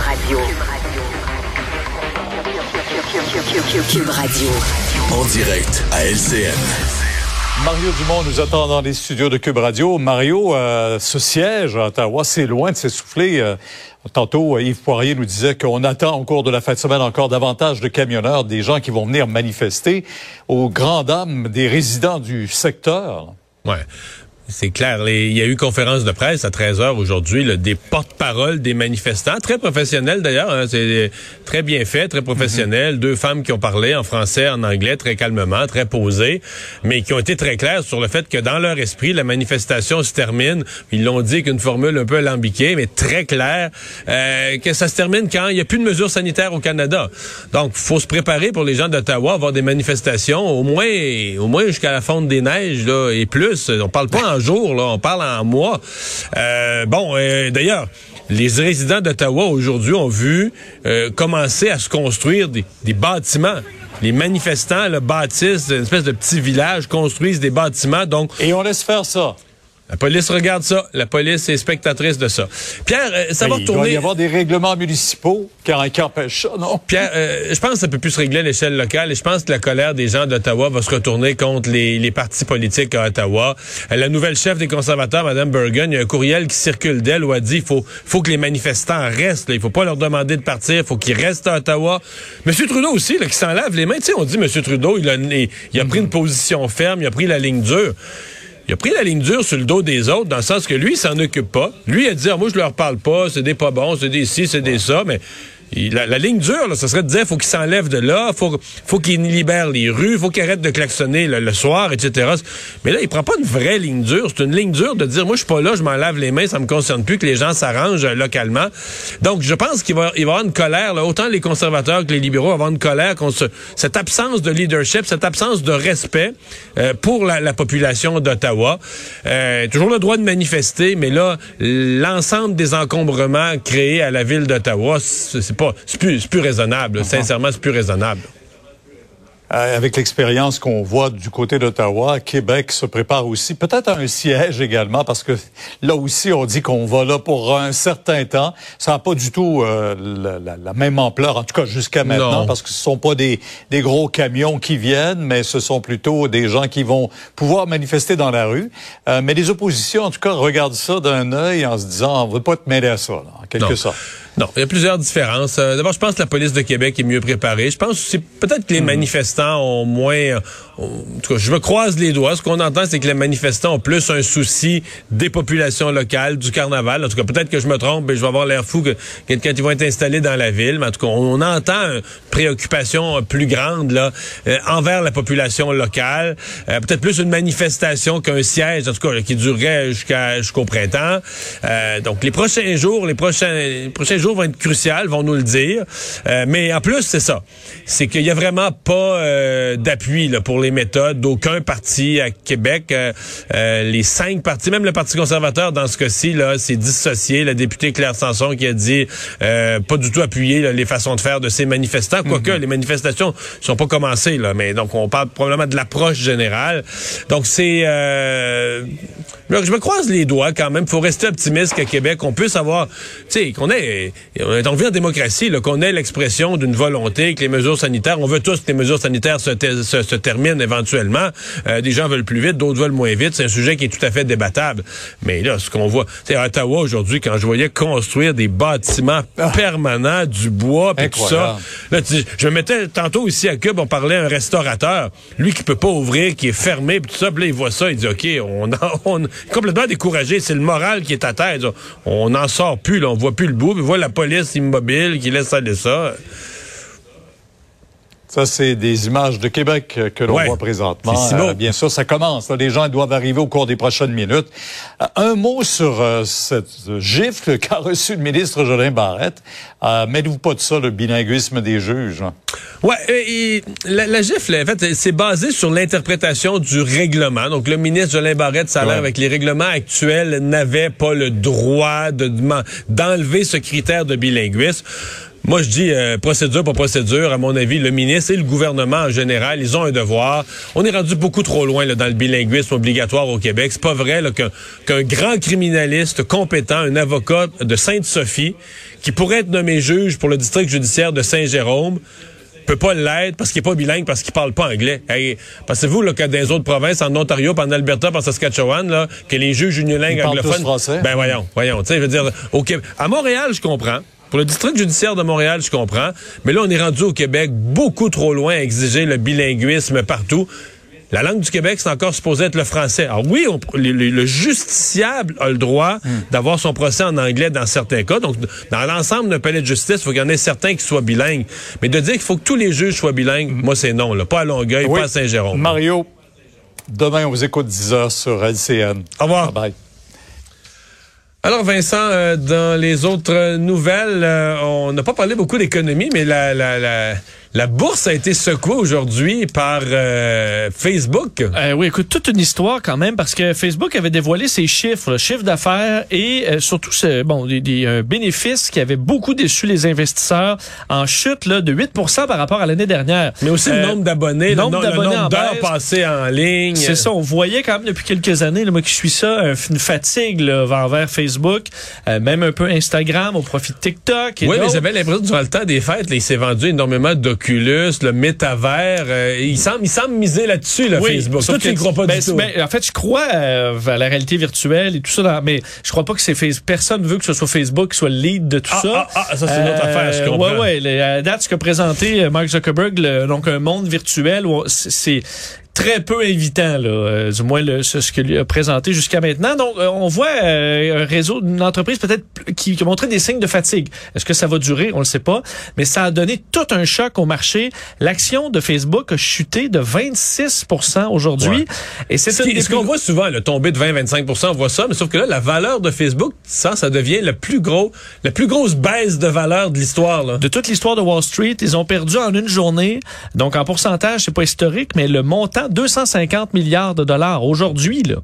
Radio. Cube Radio. En direct à LCN. Mario Dumont nous attend dans les studios de Cube Radio. Mario, euh, ce siège à Ottawa, c'est loin de s'essouffler. Euh, tantôt, Yves Poirier nous disait qu'on attend au cours de la fin de semaine encore davantage de camionneurs, des gens qui vont venir manifester aux grandes dames des résidents du secteur. Ouais. C'est clair. il y a eu conférence de presse à 13 h aujourd'hui, des porte-paroles des manifestants, très professionnels d'ailleurs. Hein, c'est très bien fait, très professionnel. Deux femmes qui ont parlé en français, en anglais, très calmement, très posées, mais qui ont été très claires sur le fait que dans leur esprit, la manifestation se termine. Ils l'ont dit qu'une formule un peu alambiquée, mais très claire, euh, que ça se termine quand il n'y a plus de mesures sanitaires au Canada. Donc, faut se préparer pour les gens d'Ottawa à avoir des manifestations, au moins, au moins jusqu'à la fonte des neiges là, et plus. On parle pas en on parle en mois. Euh, bon, euh, d'ailleurs, les résidents d'Ottawa aujourd'hui ont vu euh, commencer à se construire des, des bâtiments les manifestants le bâtissent une espèce de petit village, construisent des bâtiments. Donc, et on laisse faire ça. La police regarde ça. La police est spectatrice de ça. Pierre, euh, ça va il tourner. Il doit y avoir des règlements municipaux qui empêchent ça, non? Pierre, euh, je pense que ça peut plus se régler à l'échelle locale et je pense que la colère des gens d'Ottawa va se retourner contre les, les partis politiques à Ottawa. Euh, la nouvelle chef des conservateurs, Mme Bergen, il y a un courriel qui circule d'elle où elle dit il faut, faut que les manifestants restent. Là. Il faut pas leur demander de partir. Il faut qu'ils restent à Ottawa. M. Trudeau aussi, là, qui s'en lave les mains. Tu sais, on dit M. Trudeau, il a, il a pris une position ferme, il a pris la ligne dure. Il a pris la ligne dure sur le dos des autres, dans le sens que lui, il s'en occupe pas. Lui, il a dit, ah, moi, je leur parle pas, c'est des pas bons, c'est des ci, c'est des ça, mais la, ligne dure, là, ça serait de dire faut qu'il s'enlève de là, faut faut qu'il libère les rues, faut qu'il arrête de klaxonner le, soir, etc. Mais là, il prend pas une vraie ligne dure. C'est une ligne dure de dire moi je suis pas là, je m'en lave les mains, ça me concerne plus que les gens s'arrangent euh, localement. Donc je pense qu'il va, il va avoir une colère. Là, autant les conservateurs que les libéraux vont avoir une colère contre cette absence de leadership, cette absence de respect euh, pour la, la population d'Ottawa. Euh, toujours le droit de manifester, mais là l'ensemble des encombrements créés à la ville d'Ottawa, c'est c'est plus, plus raisonnable. Sincèrement, c'est plus raisonnable. Euh, avec l'expérience qu'on voit du côté d'Ottawa, Québec se prépare aussi, peut-être un siège également, parce que là aussi, on dit qu'on va là pour un certain temps. Ça n'a pas du tout euh, la, même ampleur, en tout cas jusqu'à maintenant, parce que ce sont pas des, des gros camions qui viennent, mais ce sont plutôt des gens qui vont pouvoir manifester dans la rue. Euh, mais les oppositions, en tout cas, regardent ça d'un œil en se disant, on ne veut pas te mêler à ça, en quelque sorte. Non, il y a plusieurs différences. Euh, d'abord, je pense que la police de Québec est mieux préparée. Je pense que peut-être que les hmm. manifestants ont moins... Euh, en tout cas, je me croise les doigts. Ce qu'on entend, c'est que les manifestants ont plus un souci des populations locales, du carnaval. En tout cas, peut-être que je me trompe et je vais avoir l'air fou que, quand ils vont être installés dans la ville. Mais en tout cas, on, entend une préoccupation plus grande là euh, envers la population locale. peut-être plus une manifestation qu'un siège, en tout cas, qui durerait jusqu'à jusqu'au printemps. donc, les prochains jours, les prochains, les prochains jours vont être crucial, vont nous le dire. Euh, mais en plus, c'est ça. C'est qu'il y a vraiment pas euh, d'appui pour les méthodes d'aucun parti à Québec. Euh, les cinq partis, même le Parti conservateur, dans ce cas-ci, là, c'est dissocié. La députée Claire Sanson qui a dit pas du tout appuyer les façons de faire de ces manifestants. Quoique, mm-hmm. les manifestations sont pas commencées, là. Mais donc, on parle probablement de l'approche générale. Donc, c'est... je me croise les doigts quand même. faut rester optimiste qu'à Québec, on puisse avoir... Tu sais, qu'on ait on est en démocratie, qu'on ait l'expression d'une volonté, que les mesures sanitaires, on veut tous que les mesures sanitaires se, se, terminent éventuellement. Euh, des gens veulent plus vite, d'autres veulent moins vite. C'est un sujet qui est tout à fait débattable. Mais là, ce qu'on voit, c'est à Ottawa aujourd'hui, quand je voyais construire des bâtiments ah. permanents, du bois, et tout ça. Là, je me mettais tantôt ici à Cube, on parlait à un restaurateur, lui qui peut pas ouvrir, qui est fermé, puis tout ça, puis là, il voit ça, il dit, OK, on, on complètement découragé, c'est le moral qui est à terre. On n'en sort plus, là, on voit plus le bout, puis voit la police immobile qui laisse aller ça. Ça, c'est des images de Québec que l'on voit présentement. Euh, bien sûr, ça commence. les gens doivent arriver au cours des prochaines minutes. Euh, un mot sur euh, cette gifle qu'a reçu le ministre Jolin Barrette. Mêlez-vous pas de ça, le bilinguisme des juges? Hein? Ouais, la, gifle, en fait, c'est basé sur l'interprétation du règlement. Donc, le ministre Jolin Barrette, ça a l'air avec les règlements actuels, n'avait pas le droit de d'enlever ce critère de bilinguisme. Moi, je dis euh, procédure pour procédure. À mon avis, le ministre et le gouvernement en général, ils ont un devoir. On est rendu beaucoup trop loin là, dans le bilinguisme obligatoire au Québec. C'est pas vrai qu'un grand criminaliste compétent, un avocat de Sainte-Sophie, qui pourrait être nommé juge pour le district judiciaire de Saint-Jérôme peut pas l'être parce qu'il est pas bilingue, parce qu'il parle pas anglais. Hey, Pensez-vous que dans les autres provinces, en Ontario, en Alberta, en Saskatchewan, là, que les juges unilingues anglophones... français. Ben voyons, voyons. Tu sais, je veux dire, au Québec, à Montréal, je comprends. Pour le district judiciaire de Montréal, je comprends. Mais là, on est rendu au Québec beaucoup trop loin à exiger le bilinguisme partout. La langue du Québec, c'est encore supposé être le français. Alors oui, on, le, le, justiciable a le droit d'avoir son procès en anglais dans certains cas. Donc, dans l'ensemble d'un palais de justice, il faut qu'il y en ait certains qui soient bilingues. Mais de dire qu'il faut que tous les juges soient bilingues, moi, c'est non. Là. Pas à Longueuil, Oui. pas à Saint-Jérôme. Mario, demain, on vous écoute 10 heures sur LCN. Au revoir. Bye bye. Alors Vincent, euh, dans les autres nouvelles, euh, on n'a pas parlé beaucoup d'économie, mais la, la, la, la bourse a été secouée aujourd'hui par euh, Facebook. Euh, oui, écoute, toute une histoire quand même, parce que Facebook avait dévoilé ses chiffres, chiffre d'affaires et euh, surtout ce, bon, des, des bénéfices qui avaient beaucoup déçu les investisseurs en chute là, de 8 par rapport à l'année dernière. Mais aussi le Euh, nombre d'abonnés, le, nombre d'heures passées en ligne. C'est ça, on voyait quand même depuis quelques années, là, moi qui suis ça, un- une fatigue là, envers Facebook, euh, même un peu Instagram au profit de TikTok. Et Oui, mais j'avais l'impression que durant le temps des fêtes, là, il s'est vendu énormément le métavers. euh, il, semble, il semble miser là-dessus, là, Oui, Facebook. sauf Toi, tu que- crois pas ben, du tout. ben, en fait, je crois euh, à la réalité virtuelle et tout ça, mais je crois pas que c'est Facebook. Personne veut que ce soit Facebook qui soit le lead de tout Ah, ça. ah, ah, ça, c'est une autre affaire, je comprends. Ouais, ouais. À date, ce qu'a présenté euh, Mark Zuckerberg, le- donc un monde virtuel, c'est très peu invitant, là, euh, du moins le, ce, ce qu'il a présenté jusqu'à maintenant. Donc, euh, on voit euh, un réseau, une entreprise peut-être qui, qui a montré des signes de fatigue. Est-ce que ça va durer? On le sait pas. Mais ça a donné tout un choc au marché. L'action de Facebook a chuté de 26% aujourd'hui. Ouais. Et c'est Ce ce qu'on voit souvent, le tomber de 20-25 on voit ça, mais sauf que là, la valeur de Facebook, ça, ça devient le plus gros, la plus grosse baisse de valeur de l'histoire. de toute l'histoire de Wall Street, ils ont perdu en une journée. Donc en pourcentage, c'est pas historique, mais le montant 250 milliards de dollars aujourd'hui là.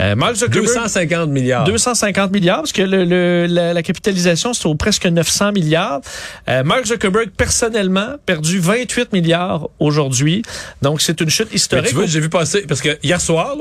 Euh, Mark Zuckerberg 250 milliards. 250 milliards, parce que le, le- la, la capitalisation, c'est au presque 900 milliards. Euh, Mark Zuckerberg, personnellement, perdu 28 milliards aujourd'hui. Donc, c'est une chute Mais historique. tu vois, j'ai vu passer, parce que hier soir,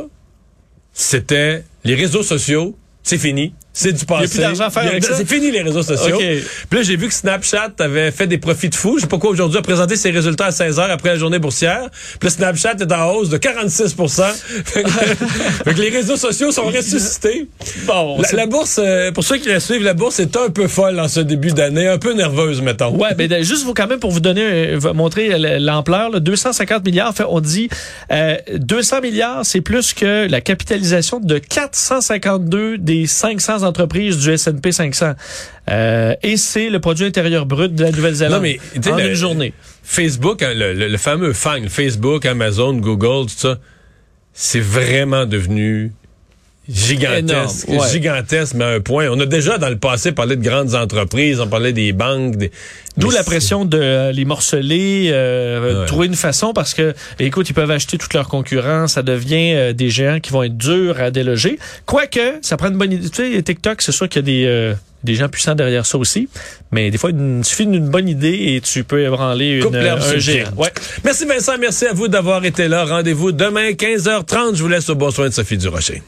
c'était les réseaux sociaux, c'est fini. C'est du passé. plus d'argent à faire Il y a- avec ça? C'est fini les réseaux sociaux. OK. Puis là, j'ai vu que Snapchat avait fait des profits de fou. Je sais pas quoi aujourd'hui a présenté ses résultats à 16 heures après la journée boursière. Puis là, Snapchat est en hausse de 46 fait, que, fait que les réseaux sociaux sont ressuscités. Bon, La, bourse, euh, pour ceux qui la suivent, la bourse est un peu folle en ce début d'année, un peu nerveuse, mettons. Ouais, ben de- juste vous quand même pour vous donner, euh, montrer l'ampleur, là, 250 milliards. Fait, on dit euh, 200 milliards, c'est plus que la capitalisation de 452 des 500 entreprises du S&P 500. Euh, et c'est le produit intérieur brut de la Nouvelle-Zélande en le- une journée. Facebook, hein, le, le- le fameux FANG, Facebook, Amazon, Google, tout ça, c'est vraiment devenu gigantesque. Ouais. Gigantesque, mais à un point. On a déjà dans le passé parlé de grandes entreprises, on parlait des banques. Des, D'où la pression de euh, les morceler, euh, Ouais. trouver une façon parce que, écoute, ils peuvent acheter toute leur concurrence, ça devient euh, des géants qui vont être durs à déloger. Quoique, ça prend une bonne idée. Tu sais, TikTok, c'est sûr qu'il y a des, euh, des gens puissants derrière ça aussi, mais des fois, il suffit d'une bonne idée et tu peux ébranler une, un géant. pied. Merci Vincent, merci à vous d'avoir été là. Rendez-vous demain 15h30. Je vous laisse au bon soin de Sophie Durocher.